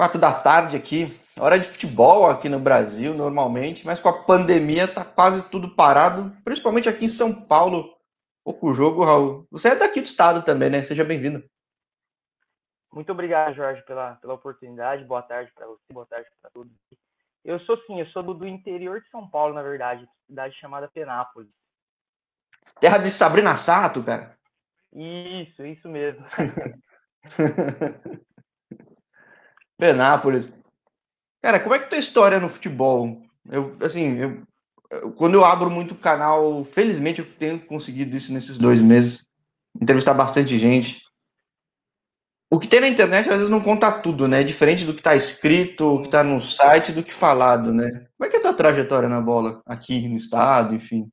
Quatro da tarde aqui, hora de futebol aqui no Brasil, normalmente, mas com a pandemia tá quase tudo parado, principalmente aqui em São Paulo. Pouco jogo, Raul. Você é daqui do estado também, né? Seja bem-vindo. Muito obrigado, Jorge, pela, pela oportunidade. Boa tarde para você, boa tarde para todos. Eu sou sim, eu sou do, do, interior de São Paulo, na verdade, cidade chamada Penápolis. Terra de Sabrina Sato, cara. Isso, isso mesmo. Penápolis. Cara, como é que tua história no futebol? Eu, assim, eu, eu, quando eu abro muito canal, felizmente eu tenho conseguido isso nesses dois meses, entrevistar bastante gente. O que tem na internet às vezes não conta tudo, né? É diferente do que está escrito, o que está no site, do que falado, né? Como é que é a tua trajetória na bola aqui no estado, enfim?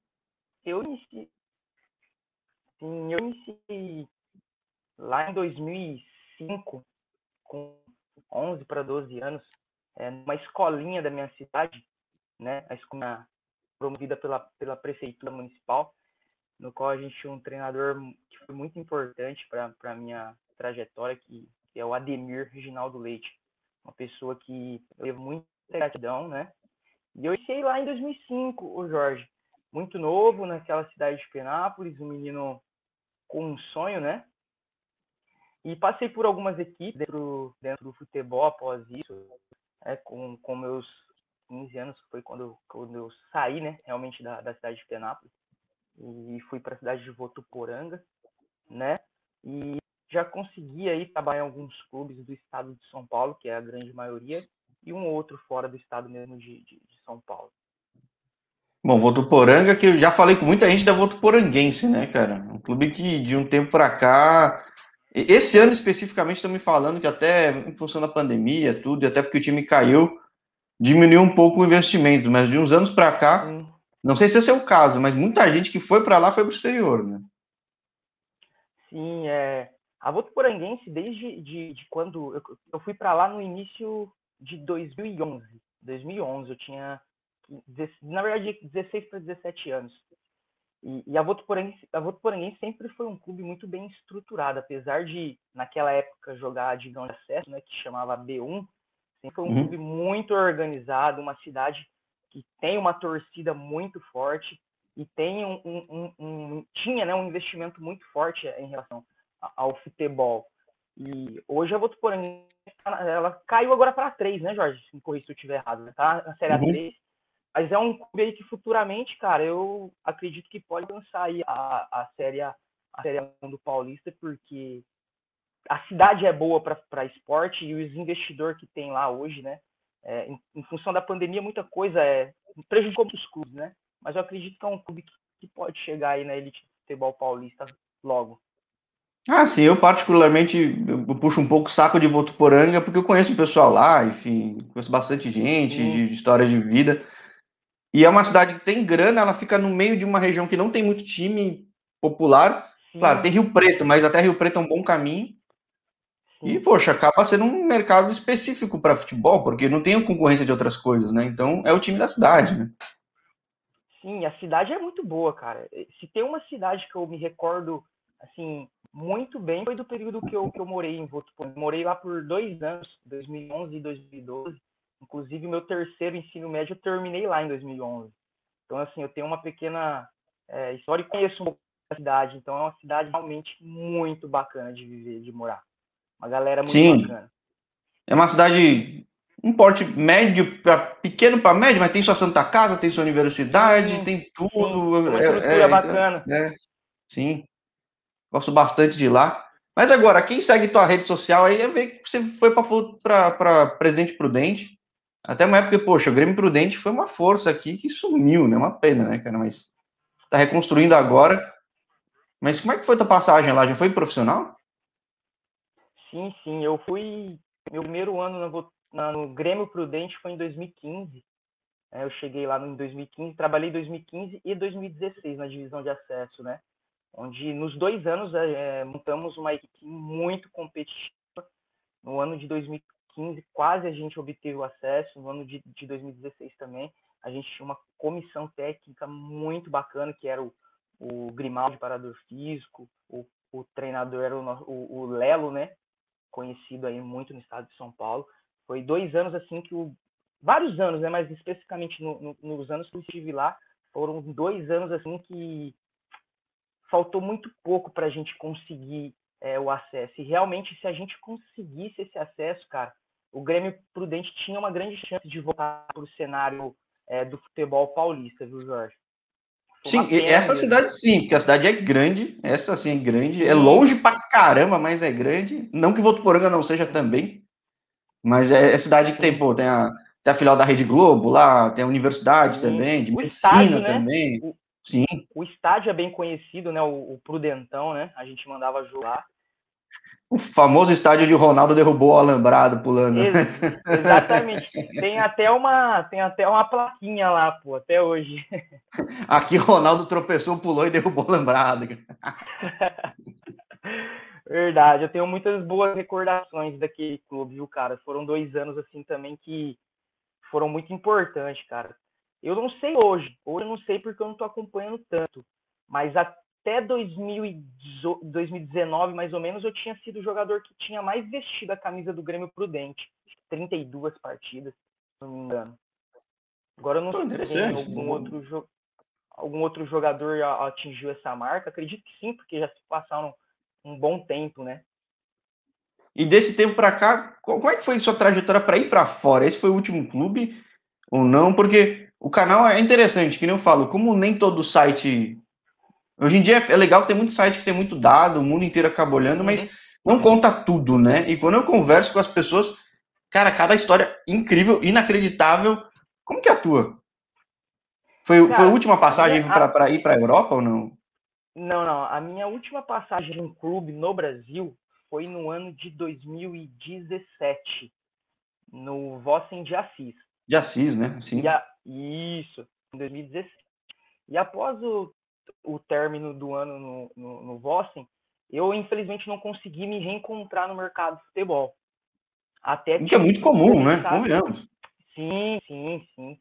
Eu iniciei, sim, eu iniciei lá em 2005 com 11 para 12 anos, é, numa escolinha da minha cidade, né, a escola promovida pela, pela prefeitura municipal, no qual a gente tinha um treinador que foi muito importante para a minha trajetória, que, que, é o Ademir Reginaldo Leite, uma pessoa que eu levo muita gratidão, né, e eu iniciei lá em 2005, o Jorge, muito novo naquela cidade de Penápolis, um menino com um sonho, né, e passei por algumas equipes dentro, dentro do futebol após isso, é, com, com meus 15 anos, foi quando, quando eu saí né, realmente da, da cidade de Penápolis e fui para a cidade de Votuporanga, né? E já consegui aí trabalhar em alguns clubes do estado de São Paulo, que é a grande maioria, e um outro fora do estado mesmo de, de, de São Paulo. Bom, Votuporanga, que eu já falei com muita gente da Votuporanguense, né, cara? Um clube que de um tempo para cá esse ano especificamente estão me falando que até em função da pandemia, tudo, e até porque o time caiu, diminuiu um pouco o investimento, mas de uns anos para cá, hum. não sei se esse é o caso, mas muita gente que foi para lá foi para o exterior, né? Sim, é. A Votuporanguense, desde de, de quando eu, eu fui para lá no início de 2011. 2011, eu tinha, na verdade, 16 para 17 anos. E, e a, Votuporanguense, a Votuporanguense sempre foi um clube muito bem estruturado, apesar de, naquela época, jogar a divisão de acesso, né, que chamava B1, sempre foi um uhum. clube muito organizado, uma cidade que tem uma torcida muito forte e tem um, um, um, um tinha né, um investimento muito forte em relação ao futebol. E hoje a Votuporanguense, ela caiu agora para três, né, Jorge? Se me corrija se eu estiver errado, tá na Série uhum. 3 mas é um clube aí que futuramente, cara, eu acredito que pode lançar aí a, a série a, a série do Paulista, porque a cidade é boa para esporte e os investidores que tem lá hoje, né? É, em, em, função da pandemia, muita coisa é prejudicou os clubes, né? Mas eu acredito que é um clube que, que pode chegar aí na elite do futebol paulista logo. Ah, sim, eu particularmente eu puxo um pouco o saco de Votuporanga, porque eu conheço o pessoal lá, enfim, conheço bastante gente, de história de vida. E é uma cidade que tem grana, ela fica no meio de uma região que não tem muito time popular. Claro, tem Rio Preto, mas até Rio Preto é um bom caminho. E, poxa, acaba sendo um mercado específico para futebol, porque não tem concorrência de outras coisas, né? Então é o time da cidade, né? Sim, a cidade é muito boa, cara. Se tem uma cidade que eu me recordo, assim, muito bem, foi do período que eu, que eu morei em Votuporanga. Morei lá por dois anos, 2011 e 2012. Inclusive, meu terceiro ensino médio eu terminei lá em 2011. Então, assim, eu tenho uma pequena é, história e conheço um pouco da cidade. Então, é uma cidade realmente muito bacana de viver, de morar. Uma galera muito Sim. bacana. É uma cidade, um porte médio para pequeno para médio, mas tem sua Santa Casa, tem sua universidade, sim, tem tudo. Sim, uma é, é, bacana. É, sim. Gosto bastante de lá. Mas agora, quem segue tua rede social aí é ver que você foi para Presidente Prudente. Até uma época, poxa, o Grêmio Prudente foi uma força aqui que sumiu, né? Uma pena, né, cara? Mas tá reconstruindo agora. Mas como é que foi tua passagem lá? Já foi profissional? Sim, sim. Eu fui. Meu primeiro ano no, no Grêmio Prudente foi em 2015. É, eu cheguei lá em 2015, trabalhei em 2015 e 2016 na divisão de acesso, né? Onde nos dois anos é, montamos uma equipe muito competitiva. No ano de 2015 2015, quase a gente obteve o acesso, no ano de, de 2016 também, a gente tinha uma comissão técnica muito bacana, que era o, o Grimaldi, parador físico, o, o treinador era o, o, o Lelo, né, conhecido aí muito no estado de São Paulo, Foi dois anos assim que o. Vários anos, né? Mas especificamente no, no, nos anos que eu estive lá, foram dois anos assim que faltou muito pouco para a gente conseguir é, o acesso. E realmente, se a gente conseguisse esse acesso, cara, o Grêmio Prudente tinha uma grande chance de voltar para o cenário é, do futebol paulista, viu, Jorge? Sim, essa cidade sim, porque a cidade é grande, essa sim é grande, é longe pra caramba, mas é grande. Não que Votuporanga não seja também, mas é, é cidade que tem, pô, tem a, tem a filial da Rede Globo lá, tem a universidade sim. também, de medicina estádio, né? também. O, sim. O estádio é bem conhecido, né? O, o Prudentão, né? A gente mandava jogar. O famoso estádio de Ronaldo derrubou o alambrado pulando. Ex exatamente. tem até uma tem até uma plaquinha lá, pô, até hoje. Aqui Ronaldo tropeçou, pulou e derrubou o alambrado. Verdade, eu tenho muitas boas recordações daquele clube, viu, cara? Foram dois anos assim também que foram muito importantes, cara. Eu não sei hoje, hoje eu não sei porque eu não tô acompanhando tanto, mas a até 2019, mais ou menos, eu tinha sido o jogador que tinha mais vestido a camisa do Grêmio Prudente. 32 partidas, se não me engano. Agora eu não sei se algum outro, algum outro jogador atingiu essa marca. Acredito que sim, porque já se passaram um bom tempo, né? E desse tempo para cá, qual é que foi sua trajetória para ir para fora? Esse foi o último clube ou não? Porque o canal é interessante, que nem eu falo, como nem todo site Hoje em dia é legal que tem muito site que tem muito dado, o mundo inteiro acaba olhando, mas uhum. não conta tudo, né? E quando eu converso com as pessoas, cara, cada história incrível, inacreditável. Como que é a tua? Foi, cara, foi a última passagem a... para ir para a Europa ou não? Não, não. A minha última passagem em clube no Brasil foi no ano de 2017, no Vossen de Assis. De Assis, né? Sim. A... Isso, em 2017. E após o o término do ano no, no, no Vossen, eu infelizmente não consegui me reencontrar no mercado de futebol. Até que é muito comum, né? Convenhamos. Sim, sim, sim.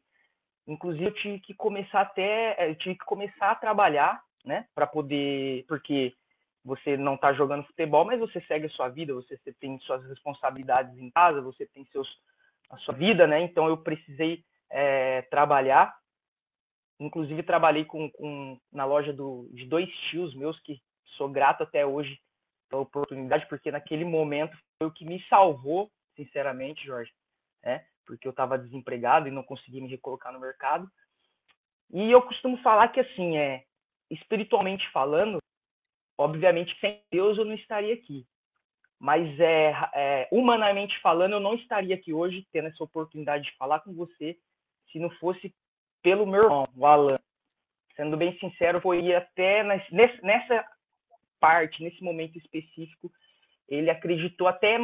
Inclusive eu tive que começar até, eu tive que começar a trabalhar, né, para poder, porque você não está jogando futebol, mas você segue a sua vida, você tem suas responsabilidades em casa, você tem seus a sua vida, né? Então eu precisei é, trabalhar Inclusive, trabalhei com, com, na loja do, de dois tios meus, que sou grato até hoje pela oportunidade, porque naquele momento foi o que me salvou, sinceramente, Jorge, né? porque eu estava desempregado e não conseguia me recolocar no mercado. E eu costumo falar que, assim, é, espiritualmente falando, obviamente, sem Deus eu não estaria aqui. Mas, é, é, humanamente falando, eu não estaria aqui hoje tendo essa oportunidade de falar com você se não fosse pelo meu irmão, o Alan. Sendo bem sincero, foi até nessa parte, nesse momento específico, ele acreditou até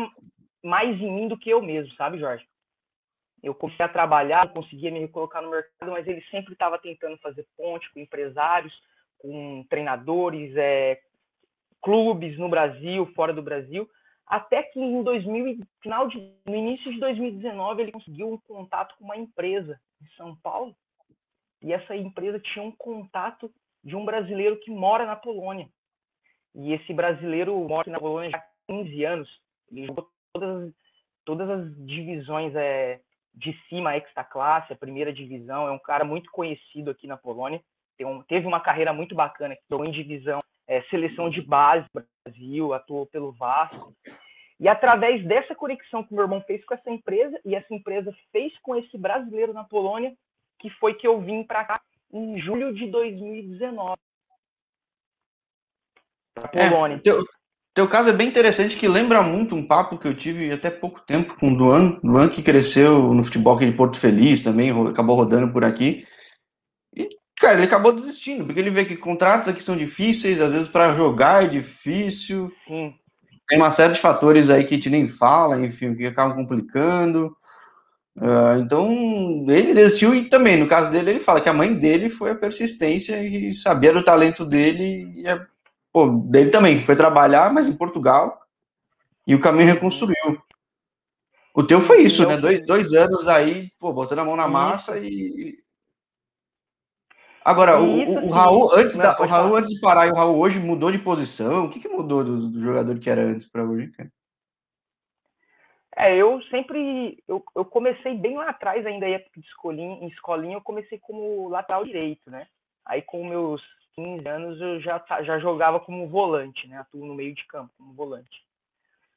mais em mim do que eu mesmo, sabe, Jorge? Eu comecei a trabalhar, conseguia me colocar no mercado, mas ele sempre estava tentando fazer ponte com empresários, com treinadores, é, clubes no Brasil, fora do Brasil, até que em 2000, final de, no início de 2019 ele conseguiu um contato com uma empresa em São Paulo e essa empresa tinha um contato de um brasileiro que mora na Polônia. E esse brasileiro mora na Polônia já há 15 anos. Ele jogou todas, todas as divisões é, de cima, extra classe, a primeira divisão. É um cara muito conhecido aqui na Polônia. Um, teve uma carreira muito bacana, jogou em divisão, é, seleção de base Brasil, atuou pelo Vasco. E através dessa conexão que meu irmão fez com essa empresa, e essa empresa fez com esse brasileiro na Polônia, que foi que eu vim para cá em julho de 2019. Pra é, Polônia. É, teu, teu caso é bem interessante, que lembra muito um papo que eu tive até pouco tempo com o Duan, Duan que cresceu no futebol aqui de Porto Feliz também, acabou rodando por aqui. E, cara, ele acabou desistindo, porque ele vê que contratos aqui são difíceis, às vezes para jogar é difícil. Sim. Tem uma série de fatores aí que a gente nem fala, enfim, que acabam complicando. Uh, então, ele desistiu e também, no caso dele, ele fala que a mãe dele foi a persistência e sabia do talento dele e a, pô, dele também, que foi trabalhar, mas em Portugal, e o caminho reconstruiu. O teu foi isso, né? Dois, dois anos aí, pô, botando a mão na massa e. Agora, o, o, o, Raul, antes, da, o Raul antes de parar, e o Raul hoje mudou de posição. O que, que mudou do, do jogador que era antes para hoje, cara? É, eu sempre. Eu, eu comecei bem lá atrás, ainda época de escolinha, em escolinha, eu comecei como lateral direito, né? Aí com meus 15 anos eu já, já jogava como volante, né? Atuo no meio de campo, como volante.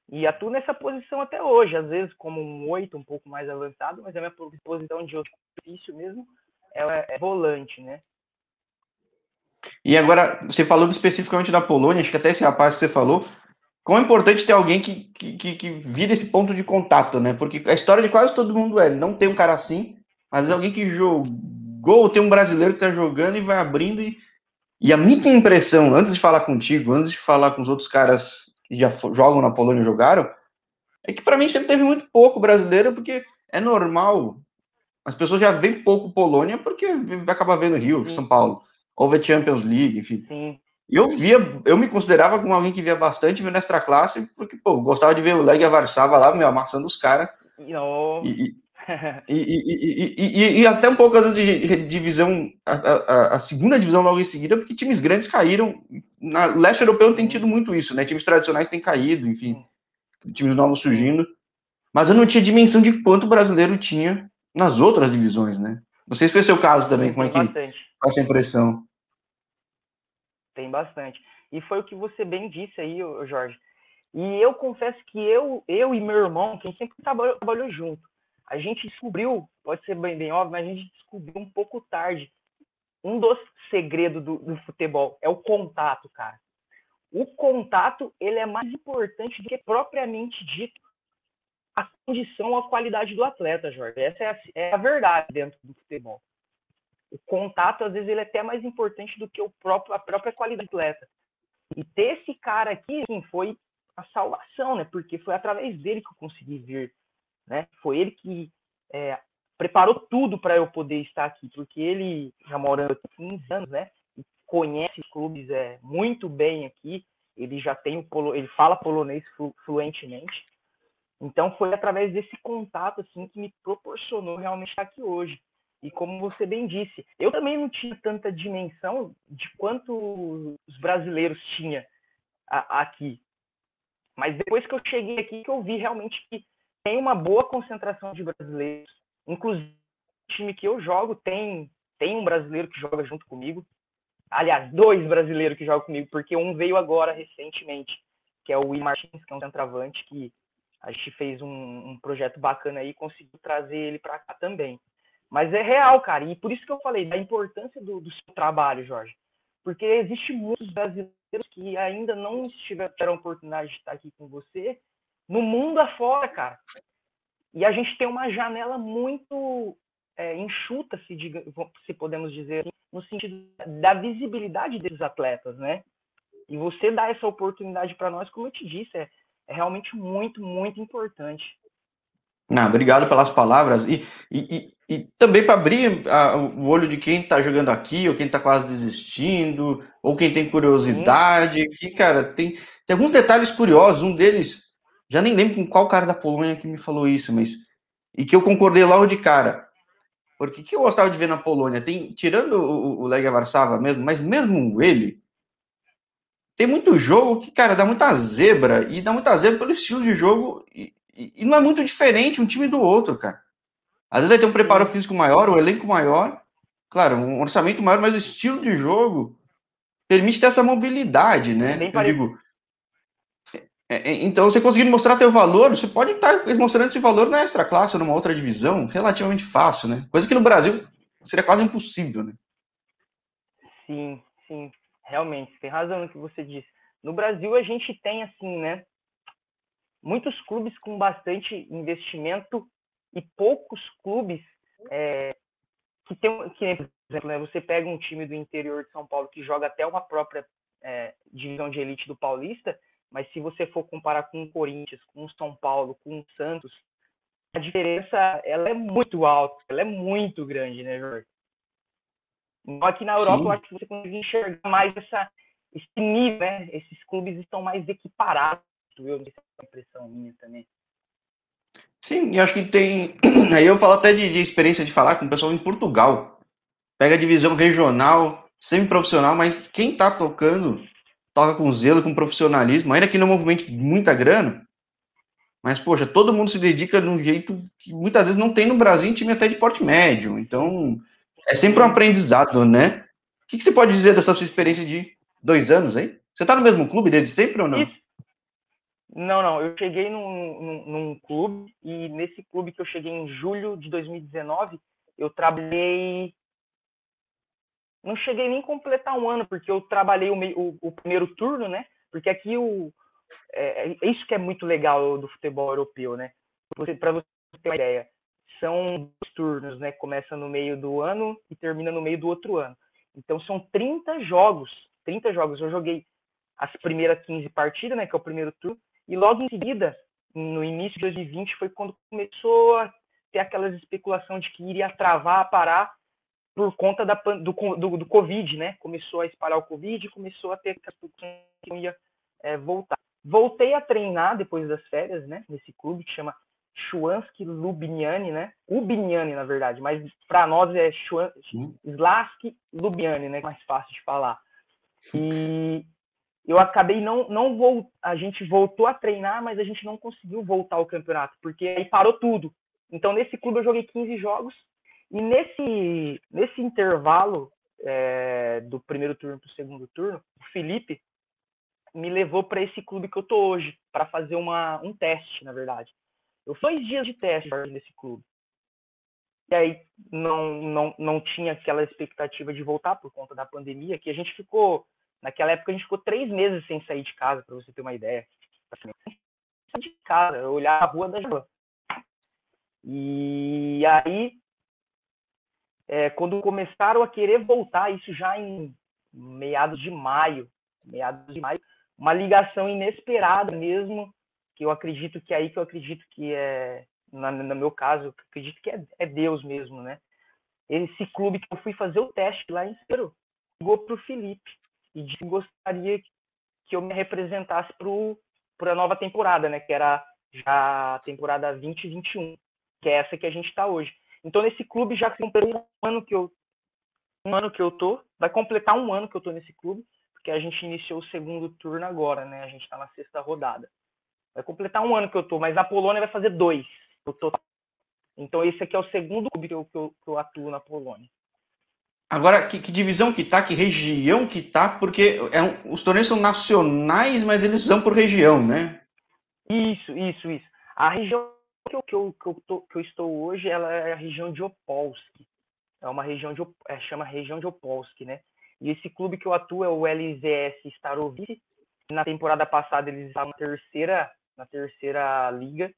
E atuo nessa posição até hoje, às vezes como um oito, um pouco mais avançado, mas a minha posição de ofício mesmo é, é volante, né? E agora, você falou especificamente da Polônia, acho que até esse rapaz que você falou, como é importante ter alguém que, que, que, que vira esse ponto de contato, né? Porque a história de quase todo mundo é, não tem um cara assim, mas é alguém que jogou, tem um brasileiro que tá jogando e vai abrindo e, e a minha impressão, antes de falar contigo, antes de falar com os outros caras que já jogam na Polônia jogaram, é que para mim sempre teve muito pouco brasileiro, porque é normal. As pessoas já veem pouco Polônia porque vai acabar vendo Rio, São Paulo, ou ver Champions League, enfim. Sim. Eu via, eu me considerava como alguém que via bastante vendo extra classe, porque, pô, gostava de ver o Legia Varsava lá, meu, amassando os caras. E, e, e, e, até um pouco, às vezes, de divisão, a, a, a, segunda divisão logo em seguida, porque times grandes caíram. Na leste europeu tem tido muito isso, né? Times tradicionais têm caído, enfim, times novos surgindo. Mas eu não tinha dimensão de quanto o brasileiro tinha nas outras divisões, né? Não sei se foi seu caso também, como é que. Qual essa impressão? Tem bastante. E foi o que você bem disse aí, Jorge. E eu confesso que eu, eu e meu irmão, quem sempre trabalhou, trabalhou junto, a gente descobriu, pode ser bem, bem óbvio, mas a gente descobriu um pouco tarde. Um dos segredos do, do futebol é o contato, cara. O contato, ele é mais importante do que propriamente dito a condição, a qualidade do atleta, Jorge. Essa é a, é a verdade dentro do futebol o contato, às vezes, ele é até mais importante do que o próprio, a própria qualidade do atleta. E ter esse cara aqui, assim, foi a salvação, né? Porque foi através dele que eu consegui vir, né? Foi ele que é, preparou tudo para eu poder estar aqui, porque ele já morando aqui 15 anos, né? E conhece os clubes é, muito bem aqui. Ele já tem o polo, ele fala polonês flu, fluentemente. Então foi através desse contato assim que me proporcionou realmente estar aqui hoje. E como você bem disse, eu também não tinha tanta dimensão de quanto os brasileiros tinham aqui. Mas depois que eu cheguei aqui, que eu vi realmente que tem uma boa concentração de brasileiros. Inclusive, o time que eu jogo tem, tem um brasileiro que joga junto comigo. Aliás, dois brasileiros que jogam comigo, porque um veio agora recentemente, que é o Will Martins, que é um centroavante, que a gente fez um, um projeto bacana aí e conseguiu trazer ele para cá também. Mas é real, cara. E por isso que eu falei da importância do, do seu trabalho, Jorge. Porque existe muitos brasileiros que ainda não tiveram a oportunidade de estar aqui com você no mundo afora, cara. E a gente tem uma janela muito é, enxuta, se, diga, se podemos dizer assim, no sentido da visibilidade desses atletas, né? E você dar essa oportunidade para nós, como eu te disse, é, é realmente muito, muito importante. Não, obrigado pelas palavras. E, e, e também para abrir a, o olho de quem está jogando aqui, ou quem está quase desistindo, ou quem tem curiosidade, Sim. que, cara, tem, tem alguns detalhes curiosos. Um deles, já nem lembro com qual cara da Polônia que me falou isso, mas. E que eu concordei logo de cara. Porque que eu gostava de ver na Polônia? Tem, tirando o, o Legia Varsava mesmo, mas mesmo ele, tem muito jogo que, cara, dá muita zebra, e dá muita zebra pelo estilo de jogo, e, e, não é muito diferente um time do outro, cara. Às vezes vai ter um preparo físico maior, um elenco maior, claro, um orçamento maior, mas o estilo de jogo permite ter essa mobilidade, né? Eu digo. É, é, então, você conseguindo mostrar teu valor, você pode estar mostrando esse valor na extra classe ou numa outra divisão, relativamente fácil, né? Coisa que no Brasil seria quase impossível, né? Sim, sim, realmente, tem razão no que você disse. No Brasil a gente tem assim, né? Muitos clubes com bastante investimento e poucos clubes é, que tem, que, por exemplo, né, você pega um time do interior de São Paulo que joga até uma própria é, divisão de elite do Paulista, mas se você for comparar com o Corinthians, com o São Paulo, com o Santos, a diferença ela é muito alta, ela é muito grande, né, Jorge? Aqui na Europa, Sim. eu acho que você consegue enxergar mais essa, esse nível, né? Esses clubes estão mais equiparados, eu não sei se é impressão minha também. Sim, e acho que tem. Aí eu falo até de, de, experiência de falar com o pessoal em Portugal. Pega a divisão regional, semi-profissional, mas quem tá tocando, toca com zelo, com profissionalismo, ainda que no movimento muita grana, Mas, poxa, todo mundo se dedica de um jeito que muitas vezes não tem no Brasil em time até de porte médio. Então, é sempre um aprendizado, né? O que, que você pode dizer dessa sua experiência de dois anos aí? Você está no mesmo clube desde sempre ou não? Isso. Não, não. Eu cheguei num, num, num, clube e nesse clube que eu cheguei em julho de 2019, eu trabalhei. Não cheguei nem completar um ano, porque eu trabalhei o, o, o primeiro turno, né? Porque aqui o. É, é, isso que é muito legal do futebol europeu, né? Para você ter uma ideia, são dois turnos, né? Começa no meio do ano e termina no meio do outro ano. Então são 30 jogos. 30 jogos. Eu joguei as primeiras 15 partidas, né? Que é o primeiro turno. E logo em seguida, no início de 2020, foi quando começou a ter aquelas especulação de que iria travar, parar por conta da, do, do, do Covid, né? Começou a espalhar o Covid, começou a ter que ia é, voltar. Voltei a treinar depois das férias, né? Nesse clube que chama Schwansky Lubiniani, né? Ubiniani, na verdade, mas para nós é Slaski Lubiani, né? Mais fácil de falar. E eu acabei não não vou a gente voltou a treinar, mas a gente não conseguiu voltar ao campeonato, porque aí parou tudo. Então nesse clube eu joguei 15 jogos e nesse nesse intervalo é, do primeiro turno para o segundo turno, o Felipe me levou para esse clube que eu tô hoje para fazer uma um teste, na verdade. Eu fiz dois dias de teste nesse clube. E aí não, não, não tinha aquela expectativa de voltar por conta da pandemia, que a gente ficou Naquela época a gente ficou três meses sem sair de casa, para você ter uma ideia. Sair de casa, olhar a rua da janela. E aí, é, quando começaram a querer voltar, isso já em meados de maio, meados de maio, uma ligação inesperada mesmo, que eu acredito que é aí que eu acredito que é, na, no meu caso, acredito que é, é Deus mesmo, né? Esse clube que eu fui fazer o teste lá em Peru, ligou o Felipe e que gostaria que eu me representasse para a nova temporada, né? Que era já a temporada 2021, que é essa que a gente está hoje. Então nesse clube já completou um ano que eu um ano que eu tô, vai completar um ano que eu tô nesse clube, porque a gente iniciou o segundo turno agora, né? A gente está na sexta rodada. Vai completar um ano que eu tô, mas a Polônia vai fazer dois. Eu tô... Então esse aqui é o segundo clube que eu, que eu, que eu atuo na Polônia. Agora, que, que, divisão que tá, que região que tá, porque é um, os torneios são nacionais, mas eles são por região, né? Isso, isso, isso. A região que eu, que eu, que eu, tô, que eu estou hoje, ela é a região de Opolsk. É uma região de, é, chama região de Opolsk, né? E esse clube que eu atuo é o LZS Starovice. Na temporada passada eles estavam na terceira, na terceira liga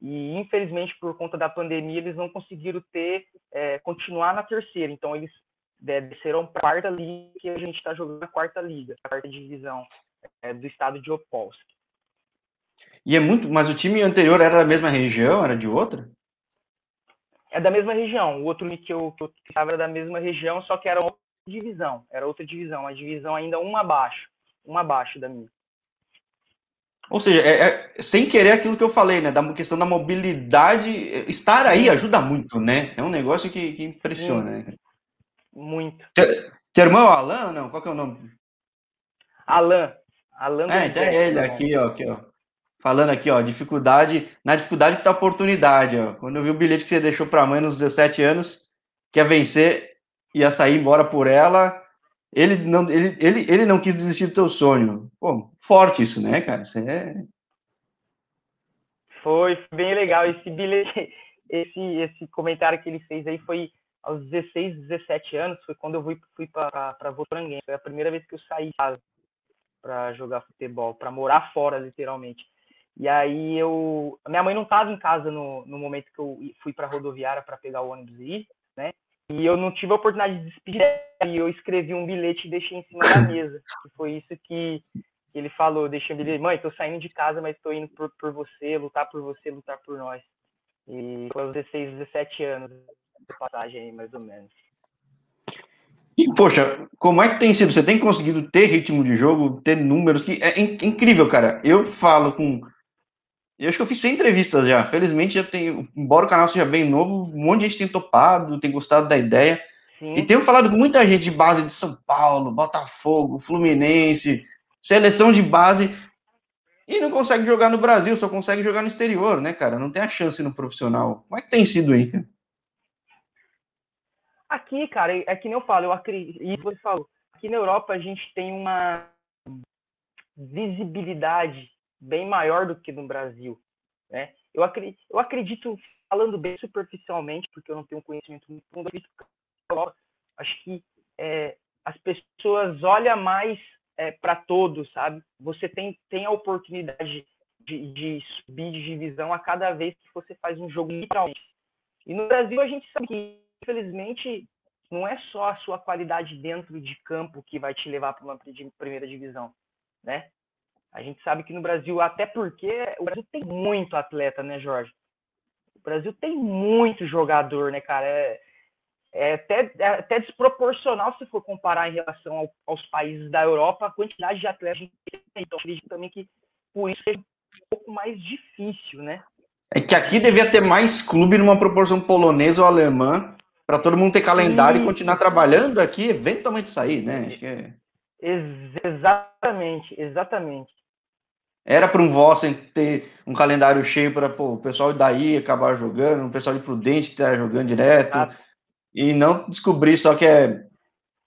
e infelizmente por conta da pandemia eles não conseguiram ter é, continuar na terceira. Então eles desceram para a quarta liga que a gente está jogando a quarta liga, a quarta divisão é, do estado de Opolsk. E é muito, mas o time anterior era da mesma região, era de outra? É da mesma região. O outro que eu, que eu estava era da mesma região, só que era outra divisão. Era outra divisão, uma divisão ainda uma abaixo, uma abaixo da minha. Ou seja, é, é, sem querer aquilo que eu falei, né? Da questão da mobilidade, estar aí ajuda muito, né? É um negócio que, que impressiona. Né? Muito. Teu irmão é Alan ou não? Qual que é o nome? Alan. Alan é, então é ele aqui, ó, aqui, ó. Falando aqui, ó, dificuldade, na dificuldade que tá a oportunidade, ó. Quando eu vi o bilhete que você deixou pra mãe nos 17 anos, quer vencer, ia sair embora por ela, ele não, ele, ele, ele não quis desistir do teu sonho. Pô, forte isso, né, cara? Você é... Foi bem legal esse bilhete, esse, esse comentário que ele fez aí foi aos 16, 17 anos, foi quando eu fui, fui para Votoranguense. Foi a primeira vez que eu saí de casa para jogar futebol, para morar fora, literalmente. E aí eu. Minha mãe não estava em casa no, no momento que eu fui para rodoviária para pegar o ônibus e ir, né? E eu não tive a oportunidade de despedir e eu escrevi um bilhete e deixei em cima da mesa. Que foi isso que ele falou. Deixei um bilhete, mãe, tô saindo de casa, mas tô indo por, por você, lutar por você, lutar por nós. E foi aos 16, 17 anos passagem aí, mais ou menos. E, poxa, como é que tem sido? Você tem conseguido ter ritmo de jogo, ter números que. É incrível, cara. Eu falo com. Eu acho que eu fiz 100 entrevistas já. Felizmente já tem. Embora o canal seja bem novo, um monte de gente tem topado, tem gostado da ideia. Sim. E tenho falado com muita gente de base de São Paulo, Botafogo, Fluminense, seleção de base. e não consegue jogar no Brasil, só consegue jogar no exterior, né, cara? Não tem a chance no profissional. Como é que tem sido aí, cara? Aqui, cara, é que nem eu falo, eu acredito, e você falou, aqui na Europa a gente tem uma visibilidade bem maior do que no Brasil, né? Eu acredito, eu acredito falando bem superficialmente, porque eu não tenho conhecimento muito fundo, acho que é, as pessoas olham mais é, para todos, sabe? Você tem, tem a oportunidade de, de, subir de divisão a cada vez que você faz um jogo literalmente. E no Brasil a gente sabe que, infelizmente, não é só a sua qualidade dentro de campo que vai te levar para uma primeira divisão, né? A gente sabe que no Brasil, até porque o Brasil tem muito atleta, né, Jorge? O Brasil tem muito jogador, né, cara? É, é até, é até desproporcional se for comparar em relação ao, aos países da Europa, a quantidade de atletas. Então, acredito também que por isso seja um pouco mais difícil, né? É que aqui devia ter mais clube numa proporção polonesa ou alemã, para todo mundo ter calendário e continuar trabalhando aqui, eventualmente sair, né? É... Ex exatamente, exatamente. Era para um Vossen ter um calendário cheio para o pessoal daí acabar jogando, o pessoal de Prudente estar jogando direto. Ah e não descobrir só que é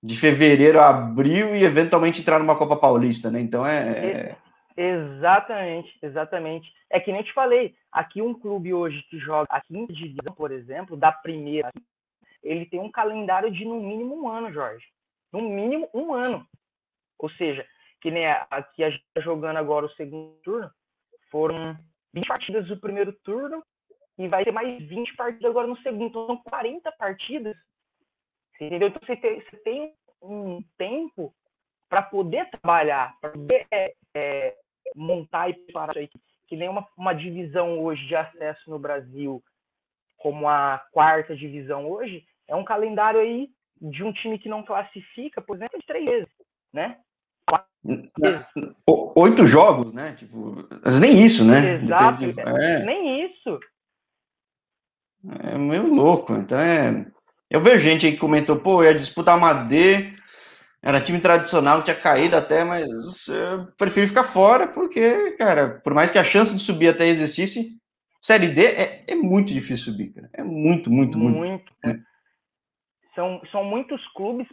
de fevereiro a abril e eventualmente entrar numa Copa Paulista, né? Então é, é. Exatamente, exatamente. É que nem te falei, aqui um clube hoje que joga a quinta divisão, por exemplo, da primeira, ele tem um calendário de no mínimo um ano, Jorge. No mínimo um ano. Ou seja, que nem aqui a gente está jogando agora o segundo turno, foram 20 partidas do primeiro turno e vai ter mais 20 partidas agora no segundo. Então são 40 partidas. Entendeu? Então você tem, você tem um tempo para poder trabalhar, para poder é, é, montar e preparar isso aí. Que nem uma, uma divisão hoje de acesso no Brasil, como a quarta divisão hoje, é um calendário aí de um time que não classifica, por exemplo, de três vezes, né? Oito jogos, né? Tipo, mas nem isso, né? Exato, de... é. nem isso. É meio louco. Então é. Eu vejo gente aí que comentou, pô, ia disputar uma D, era time tradicional, tinha caído até, mas eu prefiro ficar fora, porque, cara, por mais que a chance de subir até existisse, Série D é, é muito difícil subir, cara. É muito, muito, muito. Muito. É. São, são muitos clubes,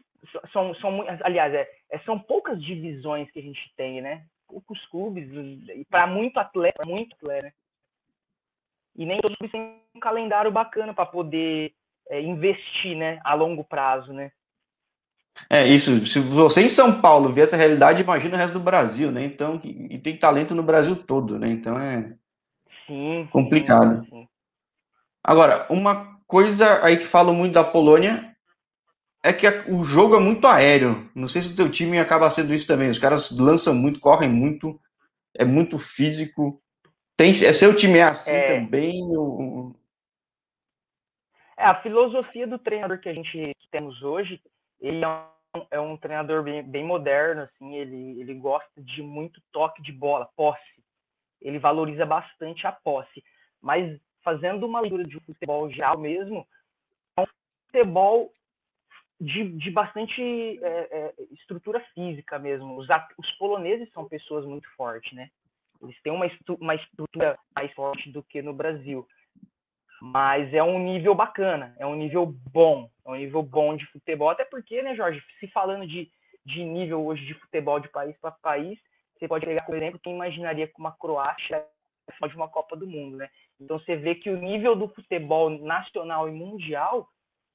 são, são, aliás, é, é, são poucas divisões que a gente tem, né? Poucos clubes, para muito atleta, muito atleta, né? e nem todos têm um calendário bacana para poder é, investir, né, a longo prazo, né? É isso. Se você em São Paulo vê essa realidade, imagina o resto do Brasil, né? Então, e tem talento no Brasil todo, né? Então é sim, complicado. Sim, sim. Agora, uma coisa aí que falam muito da Polônia é que o jogo é muito aéreo. Não sei se o teu time acaba sendo isso também. Os caras lançam muito, correm muito, é muito físico. Tem, é seu time é assim é, também? Ou... É, a filosofia do treinador que a gente temos hoje, ele é um, é um treinador bem, bem, moderno, assim, ele, ele gosta de muito toque de bola, posse. Ele valoriza bastante a posse. Mas fazendo uma leitura de futebol geral mesmo, é um futebol de, de bastante é, é, estrutura física mesmo. Os, os poloneses são pessoas muito fortes, né? Eles têm uma, uma estrutura mais forte do que no Brasil. Mas é um nível bacana, é um nível bom, é um nível bom de futebol. Até porque, né, Jorge, se falando de, de nível hoje de futebol de país para país, você pode pegar, por exemplo, quem imaginaria que uma Croácia de uma Copa do Mundo, né? Então você vê que o nível do futebol nacional e mundial,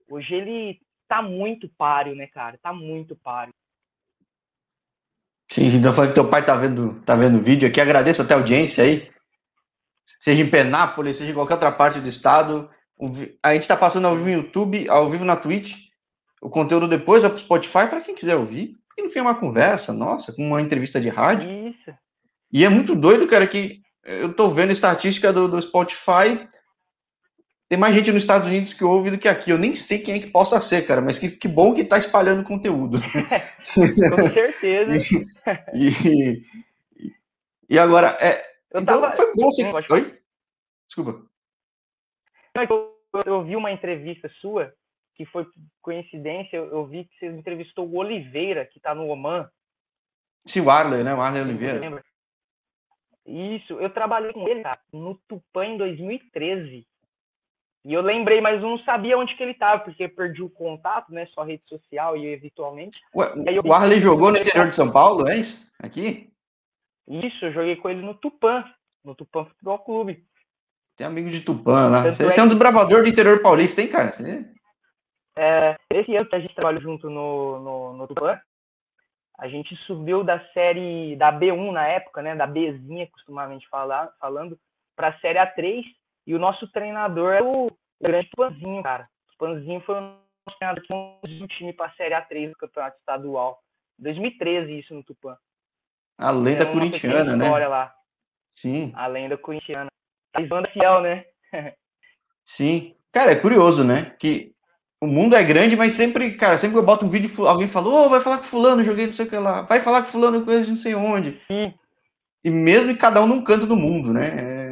hoje ele tá muito páreo, né, cara? Tá muito páreo. Sim, então falando que teu pai tá vendo, tá vendo o vídeo aqui, agradeço até a audiência aí. Seja em Penápolis, seja em qualquer outra parte do estado. A gente está passando ao vivo no YouTube, ao vivo na Twitch. O conteúdo depois vai para o Spotify para quem quiser ouvir. E enfim, é uma conversa, nossa, com uma entrevista de rádio. Isso. E é muito doido, cara, que eu tô vendo estatística do, do Spotify tem mais gente nos Estados Unidos que ouve do que aqui. Eu nem sei quem é que possa ser, cara, mas que, que bom que tá espalhando conteúdo. Com certeza. e, e, e, agora, é, eu então tava... foi bom você... Oi? Desculpa. Eu, eu vi uma entrevista sua, que foi coincidência, eu, eu vi que você entrevistou o Oliveira, que tá no Oman. Sim, o Arley, né? O Arley Oliveira. Isso, eu trabalhei com ele, cara, no Tupã em 2013. E eu lembrei, mas eu não sabia onde que ele estava, porque perdi o contato, né? Só rede social e eventualmente. Ué, o Arley jogou no interior de São Paulo, é isso? Aqui? Isso, eu joguei com ele no Tupã, no Tupã Futebol Clube. Tem amigo de Tupã lá. Você é, é um desbravador do interior paulista, hein, cara? Você... É, esse ano que a gente trabalhou junto no, no, no Tupã, a gente subiu da série da B1 na época, né? Da Bzinha, costumamente falar, falando, para a série A3 e o nosso treinador é o grande Panzinho, cara. O Panzinho foi o nosso treinador que conduziu o time para a Série A3 do Campeonato Estadual. 2013, isso no Tupã. A lenda corintiana, né? lá. Sim. A lenda corintiana. A banda fiel, né? Sim. Cara, é curioso, né? Que o mundo é grande, mas sempre, cara, sempre que eu boto um vídeo, alguém fala, ô, oh, vai falar com fulano, joguei não sei o que lá. Vai falar com fulano, coisa de não sei onde. Sim. E mesmo cada um num canto do mundo, né? É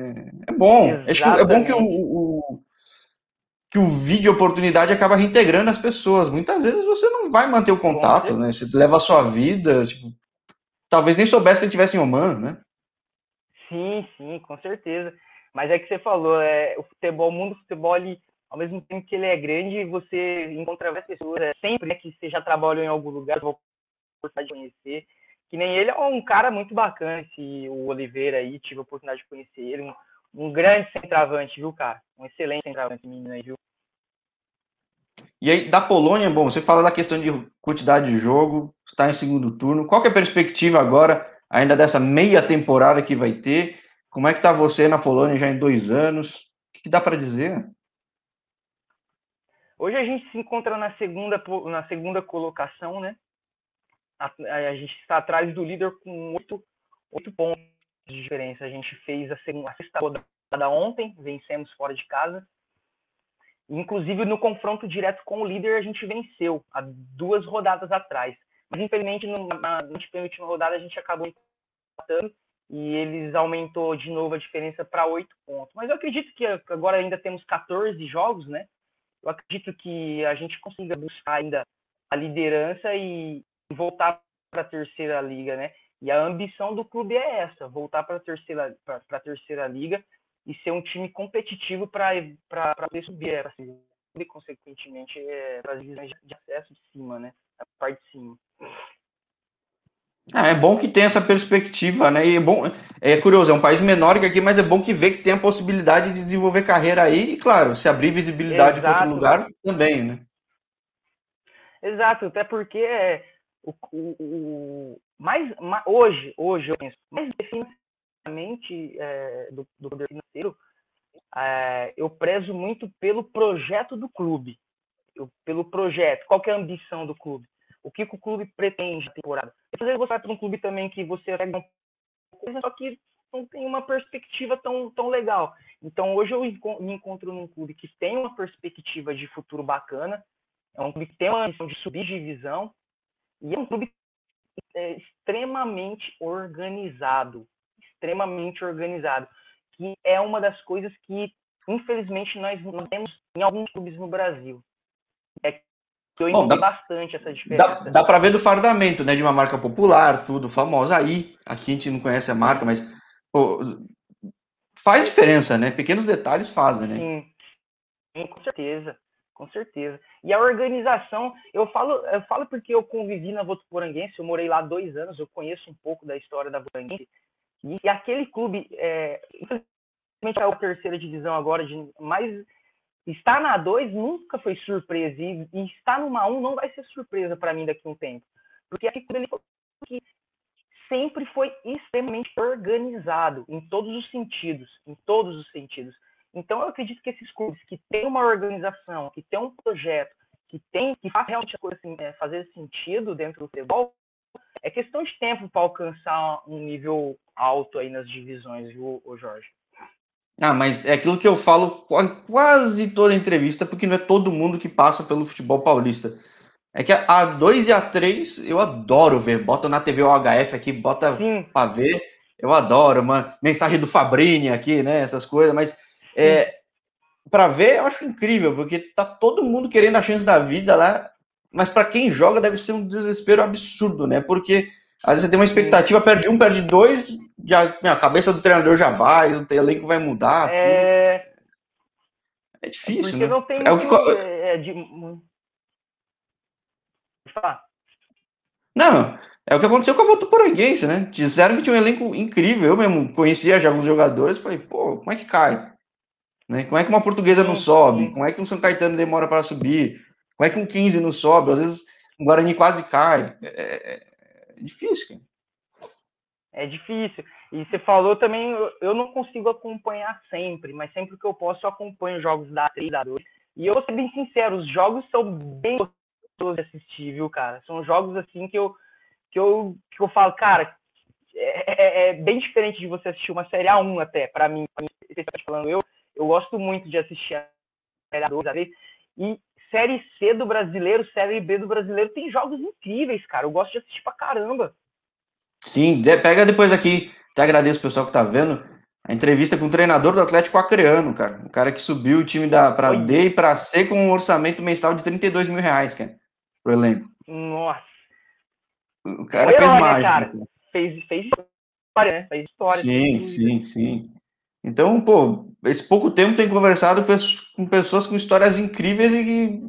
bom. Acho que é bom que o, o, que o vídeo oportunidade acaba reintegrando as pessoas. Muitas vezes você não vai manter o contato, né? Você leva a sua vida, tipo, talvez nem soubesse que ele estivesse em Oman, né? Sim, sim, com certeza. Mas é que você falou, é, o futebol, o mundo do futebol, ele, ao mesmo tempo que ele é grande, você encontra várias pessoas, é, sempre né, que você já trabalhou em algum lugar, gostar de conhecer. Que nem ele é um cara muito bacana, esse, o Oliveira aí, tive a oportunidade de conhecer ele, um, um grande centroavante, viu, cara? Um excelente centroavante, menino aí, viu? E aí, da Polônia, bom, você fala da questão de quantidade de jogo, está em segundo turno. Qual é a perspectiva agora, ainda dessa meia temporada que vai ter? Como é que tá você na Polônia já em dois anos? O que, que dá para dizer? Hoje a gente se encontra na segunda, na segunda colocação, né? A, a gente está atrás do líder com oito, oito pontos de diferença. A gente fez a, segunda, a sexta rodada ontem, vencemos fora de casa. Inclusive, no confronto direto com o líder, a gente venceu há duas rodadas atrás. Mas, infelizmente, na, penúltima rodada, a gente acabou empatando e eles aumentou de novo a diferença para oito pontos. Mas eu acredito que agora ainda temos 14 jogos, né? Eu acredito que a gente consiga buscar ainda a liderança e voltar para a terceira liga, né? E a ambição do clube é essa, voltar para a terceira, terceira liga e ser um time competitivo para poder subir para e, consequentemente, é, para as divisões de acesso de cima, né? A parte de cima. Ah, é bom que tem essa perspectiva, né? E é bom, é curioso, é um país menor que aqui, mas é bom que vê que tem a possibilidade de desenvolver carreira aí e, claro, se abrir visibilidade para outro lugar também, né? Exato, até porque é, o, o, mais, hoje, hoje eu penso, mais definitivamente é, do, do poder financeiro, é, eu prezo muito pelo projeto do clube, eu, pelo projeto, qual é a ambição do clube, o que, que o clube pretende na temporada. Às vezes você vai para um clube também que você pega um coisa, só que não tem uma perspectiva tão, tão legal. Então hoje eu me encontro num clube que tem uma perspectiva de futuro bacana, é um clube que tem uma missão de subir divisão, e é um clube é, extremamente organizado, extremamente organizado, que é uma das coisas que, infelizmente, nós não temos em alguns clubes no Brasil. É que eu entendi bastante essa diferença. Dá, dá para ver do fardamento, né, de uma marca popular, tudo famosa aí. Aqui a gente não conhece a marca, mas pô, faz diferença, né? Pequenos detalhes fazem, né? Sim, Sim com certeza com certeza. E a organização, eu falo, eu falo porque eu convivi na Votuporanguense, eu morei lá dois anos, eu conheço um pouco da história da Votuporanguense, e, e aquele clube, é, infelizmente é a terceira divisão agora, de, mas estar na 2 nunca foi surpresa, e, e estar numa 1 um não vai ser surpresa para mim daqui a um tempo. Porque aquele clube ele sempre foi extremamente organizado, em todos os sentidos, em todos os sentidos. Então, eu acredito que esses clubes que têm uma organização, que têm um projeto, que tem, que faz realmente a coisa assim, é, fazer sentido dentro do futebol, é questão de tempo para alcançar um nível alto aí nas divisões, viu, Jorge? Ah, mas é aquilo que eu falo quase toda entrevista, porque não é todo mundo que passa pelo futebol paulista. É que a 2 e a 3 eu adoro ver. Bota na TV OHF aqui, bota Sim. pra ver. Eu adoro, uma mensagem do Fabrini aqui, né? Essas coisas, mas é, para ver, eu acho incrível, porque tá todo mundo querendo a chance da vida lá, mas para quem joga deve ser um desespero absurdo, né? Porque Às vezes você tem uma expectativa, perde um, perde dois, já, a cabeça do treinador já vai, o elenco vai mudar. É, é difícil, porque né? não tem É o que- muito, é, de... Não, é o que aconteceu com a Votuporanguense, né? Disseram que tinha um elenco incrível. Eu mesmo conhecia já alguns jogadores. Falei, pô, como é que cai? Né? Como é que uma portuguesa não Sim, sobe? Como é que um São Caetano demora para subir? Como é que um 15 não sobe? Às vezes um Guarani quase cai. É, é- é difícil, cara. É difícil. E você falou também, eu- não consigo acompanhar sempre, mas sempre que eu posso eu acompanho jogos da A3, da 2. E eu vou ser bem sincero, os jogos são bem gostosos de assistir, viu, cara? São jogos assim que eu, que eu, que eu falo, cara, é, é- é bem diferente de você assistir uma Série A1 até, pra mim, pra mim, falando eu, eu gosto muito de assistir a Série A2, A3, e Série C do brasileiro, Série B do brasileiro, tem jogos incríveis, cara, eu gosto de assistir pra caramba. Sim, pega depois aqui. Até agradeço o pessoal que tá vendo. A entrevista com o treinador do Atlético Acreano, cara. O cara que subiu o time da, pra. D e pra C com um orçamento mensal de 32 mil reais, cara. Pro elenco. Nossa. O cara Foi fez herói, mágica. cara? cara. fez, fez história, né? Fez história. Sim, sim, sim. Então, pô, esse pouco tempo tem conversado com pessoas com histórias incríveis e que,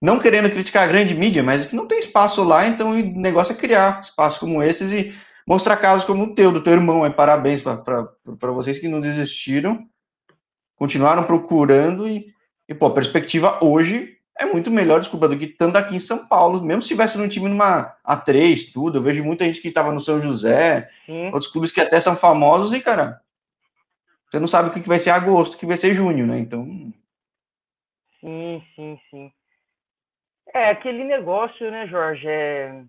não querendo criticar a grande mídia, mas que não tem espaço lá, então o negócio é criar espaços como esses e mostrar casos como o teu, do teu irmão. É parabéns para vocês que não desistiram, continuaram procurando e, e, pô, a perspectiva hoje é muito melhor, desculpa, do que tanto aqui em São Paulo. Mesmo se tivesse num time numa A3, tudo, eu vejo muita gente que estava no São José, Sim, outros clubes que até são famosos e, cara, você não sabe o que vai ser agosto, o que vai ser junho, né? Então, sim, sim, sim. É aquele negócio, né, Jorge? É...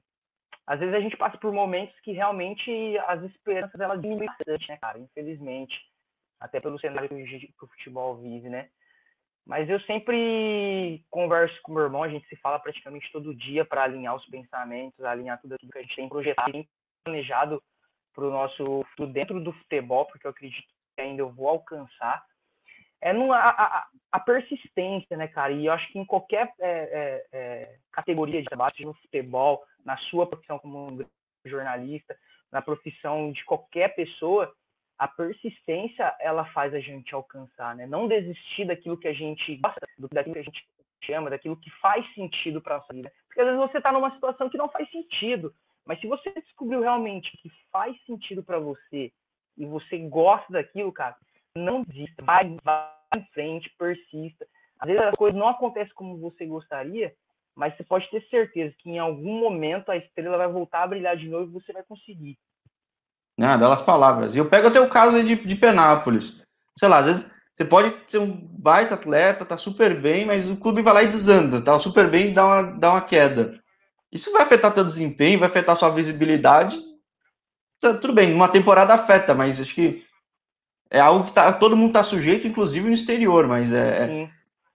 Às vezes a gente passa por momentos que realmente as esperanças elas diminuem bastante, né, cara? Infelizmente. Até pelo cenário que o futebol vive, né? Mas eu sempre converso com meu irmão, a gente se fala praticamente todo dia para alinhar os pensamentos, alinhar tudo aquilo que a gente tem projetado, planejado para o nosso dentro do futebol, porque eu acredito que ainda eu vou alcançar. É numa, a, a- a persistência, né, cara? E eu acho que em qualquer é, é, é, categoria de trabalho, no futebol, na sua profissão como jornalista, na profissão de qualquer pessoa, a persistência ela faz a gente alcançar, né? Não desistir daquilo que a gente gosta, daquilo que a gente chama, daquilo que faz sentido para nossa vida. Porque às vezes você está numa situação que não faz sentido, mas se você descobriu realmente que faz sentido para você e você gosta daquilo, cara, não desista, vai, vai em frente, persista. Às vezes as coisas não acontecem como você gostaria, mas você pode ter certeza que em algum momento a estrela vai voltar a brilhar de novo e você vai conseguir. ah, belas palavras. E eu pego até o caso de, de Penápolis. Sei lá, às vezes você pode ser um baita atleta, tá super bem, mas o clube vai lá e desanda, tá super bem e dá uma, dá uma queda. Isso vai afetar teu desempenho, vai afetar sua visibilidade. Tá, tudo bem, uma temporada afeta, mas acho que é algo que tá, todo mundo tá sujeito, inclusive no exterior, mas é, Sim.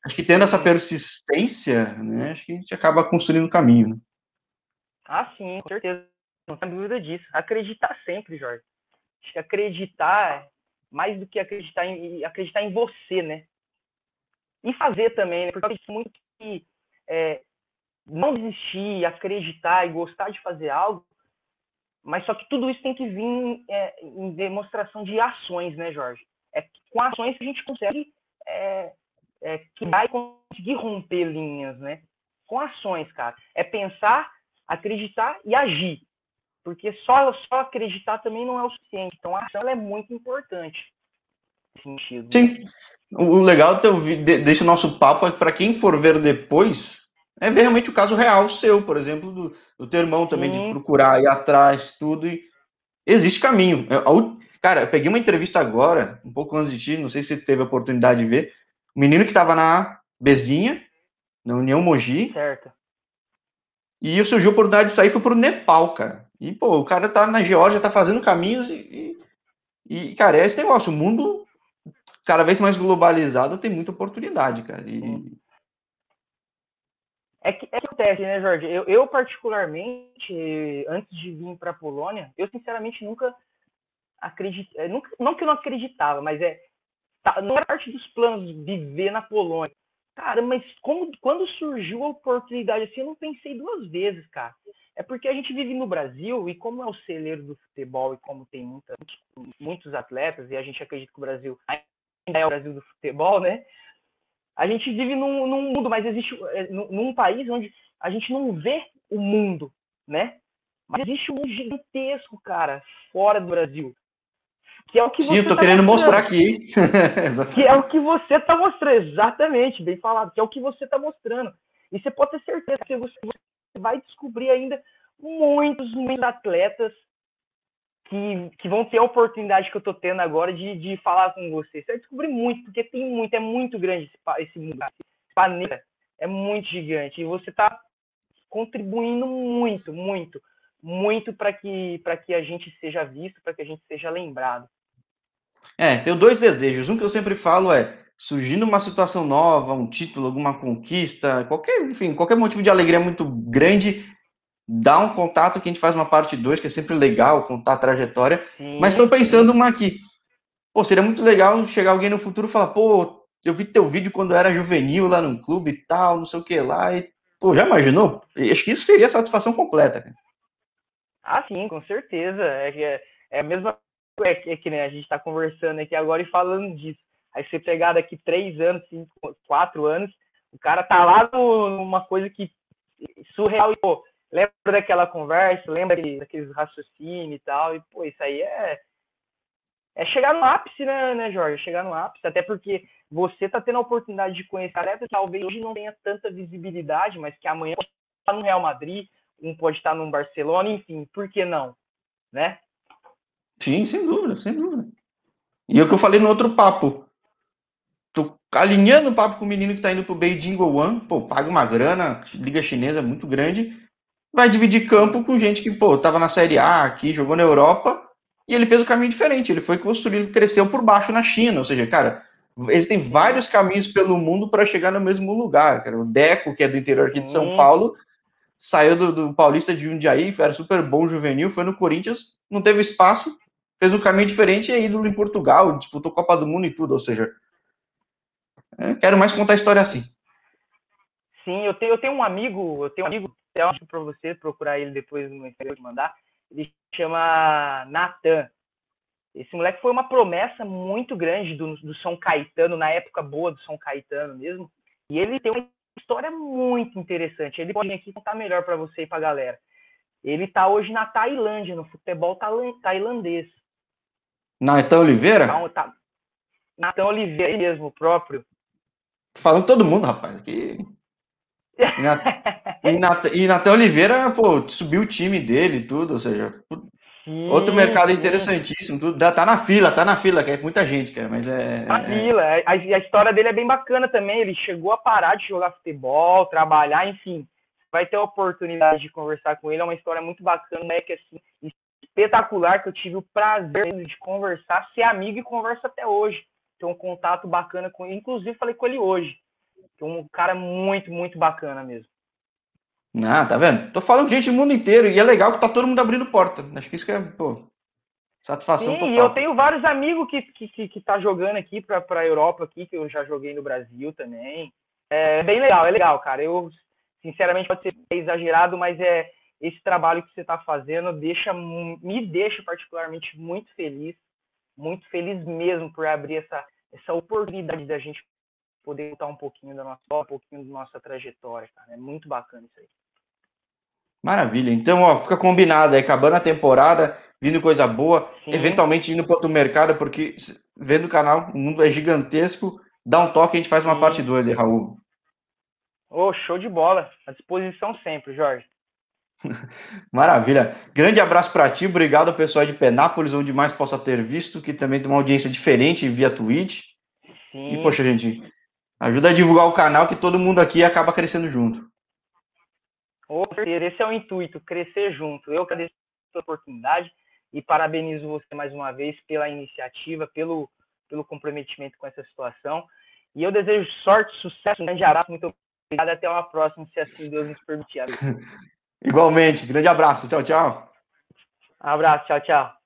acho que tendo essa persistência, né, acho que a gente acaba construindo o caminho. Né? Ah, sim, com certeza. Não tem dúvida disso. Acreditar sempre, Jorge. Acho que acreditar, mais do que acreditar em, acreditar em você, né? E fazer também, né? Porque eu acredito muito que é, não desistir, acreditar e gostar de fazer algo, mas só que tudo isso tem que vir é, em demonstração de ações, né, Jorge? É com ações que a gente consegue é, é, que vai conseguir romper linhas, né? Com ações, cara. É pensar, acreditar e agir. Porque só, só acreditar também não é o suficiente. Então a ação é muito importante nesse sentido. né? Sim. O legal desse nosso papo é para quem for ver depois, é ver realmente o caso real seu, por exemplo, do, do teu irmão também, de procurar ir atrás, tudo. E existe caminho. É, a ul- Cara, eu peguei uma entrevista agora, um pouco antes de ti, não sei se você teve a oportunidade de ver. O menino que estava na Bezinha, na União Mogi, Certo. e surgiu a oportunidade de sair foi pro Nepal, cara. E, pô, o cara tá na Geórgia, tá fazendo caminhos e, e, e, cara, é esse negócio. O mundo cada vez mais globalizado tem muita oportunidade, cara. E, É que, é que acontece, né, Jorge? Eu, eu, particularmente, antes de vir para a Polônia, eu sinceramente nunca acreditei, nunca, não que eu não acreditava, mas é tá, não era parte dos planos viver na Polônia. cara, mas como, quando surgiu a oportunidade assim, eu não pensei duas vezes, cara. É porque a gente vive no Brasil e como é o celeiro do futebol e como tem muita, muitos atletas, e a gente acredita que o Brasil ainda é o Brasil do futebol, né? A gente vive num, num mundo, mas existe é, num país onde a gente não vê o mundo, né? Mas existe um gigantesco, cara, fora do Brasil. Que é o que Sim, você tô tá querendo mostrando. mostrar aqui. que é o que você tá mostrando, exatamente, bem falado, que é o que você tá mostrando. E você pode ter certeza que você, você vai descobrir ainda muitos, muitos atletas que, que vão ter a oportunidade que eu tô tendo agora de, de falar com você. Você vai descobrir muito, porque tem muito, é muito grande esse, esse mundo. É muito gigante. E você tá contribuindo muito, muito, muito para que, que a gente seja visto, para que a gente seja lembrado. É, tenho dois desejos. Um que eu sempre falo é, surgindo uma situação nova, um título, alguma conquista, qualquer, enfim, qualquer motivo de alegria muito grande, dá um contato que a gente faz uma parte 2, que é sempre legal contar a trajetória. Sim, mas estou pensando uma aqui. Pô, seria muito legal chegar alguém no futuro e falar, pô, eu vi teu vídeo quando eu era juvenil lá no clube e tal, não sei o que lá. E, pô, já imaginou? acho que isso seria satisfação completa. Né? Ah, sim, com certeza. É, é, é a mesma coisa que, é que né, a gente está conversando aqui agora e falando disso. Aí você pegar daqui três anos, cinco, quatro anos, o cara tá lá numa coisa que surreal e, pô, lembra daquela conversa, lembra daqueles raciocínios e tal, e pô, isso aí é é chegar no ápice, né, né, Jorge? Chegar no ápice, até porque você tá tendo a oportunidade de conhecer atletas que talvez hoje não tenha tanta visibilidade, mas que amanhã pode estar no Real Madrid, um pode estar no Barcelona, enfim, por que não, né? Sim, sem dúvida, sem dúvida. E é o que eu falei no outro papo. Tô alinhando o papo com o menino que tá indo pro Beijing One, pô, paga uma grana, liga chinesa muito grande, vai dividir campo com gente que, pô, tava na Série A aqui, jogou na Europa, e ele fez o caminho diferente. Ele foi construído, cresceu por baixo na China. Ou seja, cara, existem vários caminhos pelo mundo para chegar no mesmo lugar. Cara. O Deco, que é do interior aqui de São Paulo, saiu do, do Paulista de Jundiaí, era super bom juvenil, foi no Corinthians, não teve espaço, fez um caminho diferente e é ídolo em Portugal, disputou Copa do Mundo e tudo. Ou seja, quero mais contar a história assim. Sim, eu tenho, eu tenho um amigo, eu tenho um amigo até acho para você procurar ele depois no Instagram de mandar. Ele chama Natan. Esse moleque foi uma promessa muito grande do, do São Caetano, na época boa do São Caetano mesmo. E ele tem uma história muito interessante. Ele pode vir aqui contar melhor para você e para a galera. Ele está hoje na Tailândia, no futebol tailandês. Natan Oliveira? Então, tá... Natan Oliveira mesmo, próprio. Falando todo mundo, rapaz. Aqui... E, Nat, e Natan Oliveira, pô, subiu o time dele e tudo, ou seja, sim, outro mercado interessantíssimo, tudo, tá na fila, tá na fila, que é muita gente, cara, mas é... Na é... fila, a, a, história dele é bem bacana também, ele chegou a parar de jogar futebol, trabalhar, enfim, vai ter a oportunidade de conversar com ele, é uma história muito bacana, é que assim, espetacular, que eu tive o prazer de conversar, ser amigo e conversa até hoje, ter um contato bacana com ele, inclusive falei com ele hoje, é um cara muito, muito bacana mesmo. Ah, tá vendo? Tô falando de gente do mundo inteiro e é legal que tá todo mundo abrindo porta. Acho que isso que é, pô, satisfação Sim, total. e eu tenho vários amigos que, que, que, que tá jogando aqui pra, pra Europa aqui, que eu já joguei no Brasil também. É bem legal, é legal, cara. Eu, sinceramente, pode ser exagerado, mas é esse trabalho que você tá fazendo deixa, me deixa particularmente muito feliz, muito feliz mesmo por abrir essa, essa oportunidade da gente poder contar um pouquinho da nossa, um pouquinho da nossa trajetória, cara. É muito bacana isso aí. Maravilha. Então, ó, fica combinado aí, acabando a temporada, vindo coisa boa, Sim. eventualmente indo para outro mercado, porque vendo o canal, o mundo é gigantesco. Dá um toque, a gente faz uma Sim. parte 2 aí, Raul. Ô, oh, show de bola. À disposição sempre, Jorge. Maravilha. Grande abraço para ti. Obrigado ao pessoal de Penápolis, onde mais possa ter visto, que também tem uma audiência diferente via Twitch. Sim. E, poxa, gente, ajuda a divulgar o canal que todo mundo aqui acaba crescendo junto. Esse é o intuito, crescer junto. Eu agradeço a oportunidade e parabenizo você mais uma vez pela iniciativa, pelo, pelo comprometimento com essa situação. E eu desejo sorte, sucesso, um grande abraço, muito obrigado. Até uma próxima, se assim Deus nos permitir. Igualmente, grande abraço. Tchau, tchau. Um abraço, tchau, tchau.